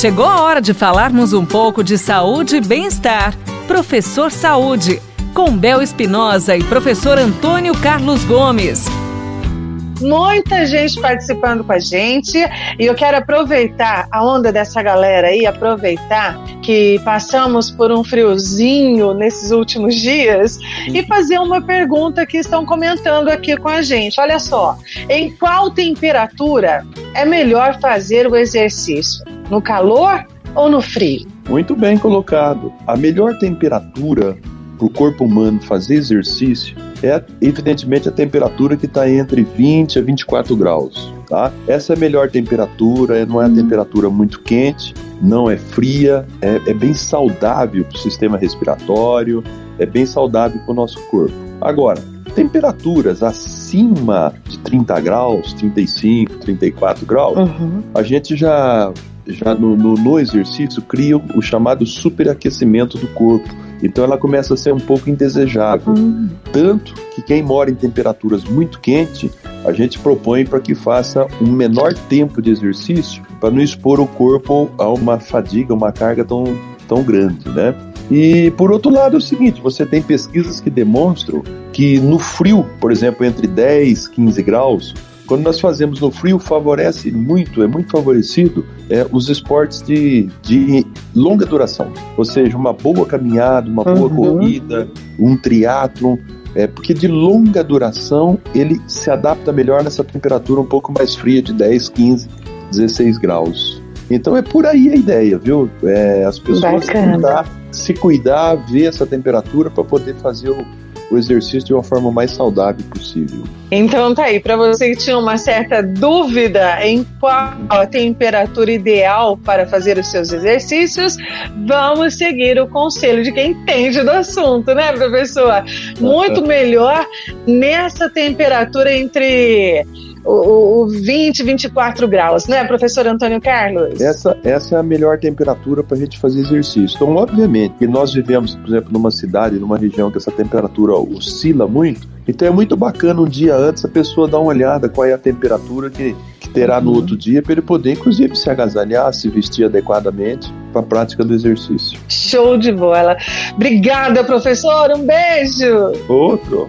Chegou a hora de falarmos um pouco de saúde e bem-estar. Professor Saúde, com Bel Espinosa e professor Antônio Carlos Gomes muita gente participando com a gente e eu quero aproveitar a onda dessa galera aí, aproveitar que passamos por um friozinho nesses últimos dias e fazer uma pergunta que estão comentando aqui com a gente. Olha só, em qual temperatura é melhor fazer o exercício? No calor ou no frio? Muito bem colocado. A melhor temperatura para o corpo humano fazer exercício é evidentemente a temperatura que está entre 20 a 24 graus. Tá? Essa é a melhor temperatura, não é a uhum. temperatura muito quente, não é fria, é, é bem saudável para o sistema respiratório, é bem saudável para o nosso corpo. Agora, temperaturas acima de 30 graus, 35, 34 graus, uhum. a gente já, já no, no, no exercício cria o chamado superaquecimento do corpo então ela começa a ser um pouco indesejável. Uhum. Tanto que quem mora em temperaturas muito quentes, a gente propõe para que faça um menor tempo de exercício para não expor o corpo a uma fadiga, uma carga tão, tão grande, né? E por outro lado é o seguinte, você tem pesquisas que demonstram que no frio, por exemplo, entre 10 e 15 graus, quando nós fazemos no frio, favorece muito, é muito favorecido é, os esportes de, de longa duração, ou seja, uma boa caminhada, uma boa uhum. corrida, um triatlon, é, porque de longa duração ele se adapta melhor nessa temperatura um pouco mais fria de 10, 15, 16 graus. Então é por aí a ideia, viu? É, as pessoas cuidar, se cuidar, ver essa temperatura para poder fazer o, o exercício de uma forma mais saudável possível. Então tá aí, para você que tinha uma certa dúvida em qual a temperatura ideal para fazer os seus exercícios, vamos seguir o conselho de quem entende do assunto, né, professor? Muito melhor nessa temperatura entre o, o 20, 24 graus, né, professor Antônio Carlos? Essa, essa é a melhor temperatura para a gente fazer exercício. Então, obviamente, que nós vivemos, por exemplo, numa cidade, numa região que essa temperatura oscila muito, então é muito bacana um dia antes a pessoa dar uma olhada qual é a temperatura que, que terá uhum. no outro dia para ele poder, inclusive, se agasalhar, se vestir adequadamente para a prática do exercício. Show de bola! Obrigada, professor! Um beijo! Outro!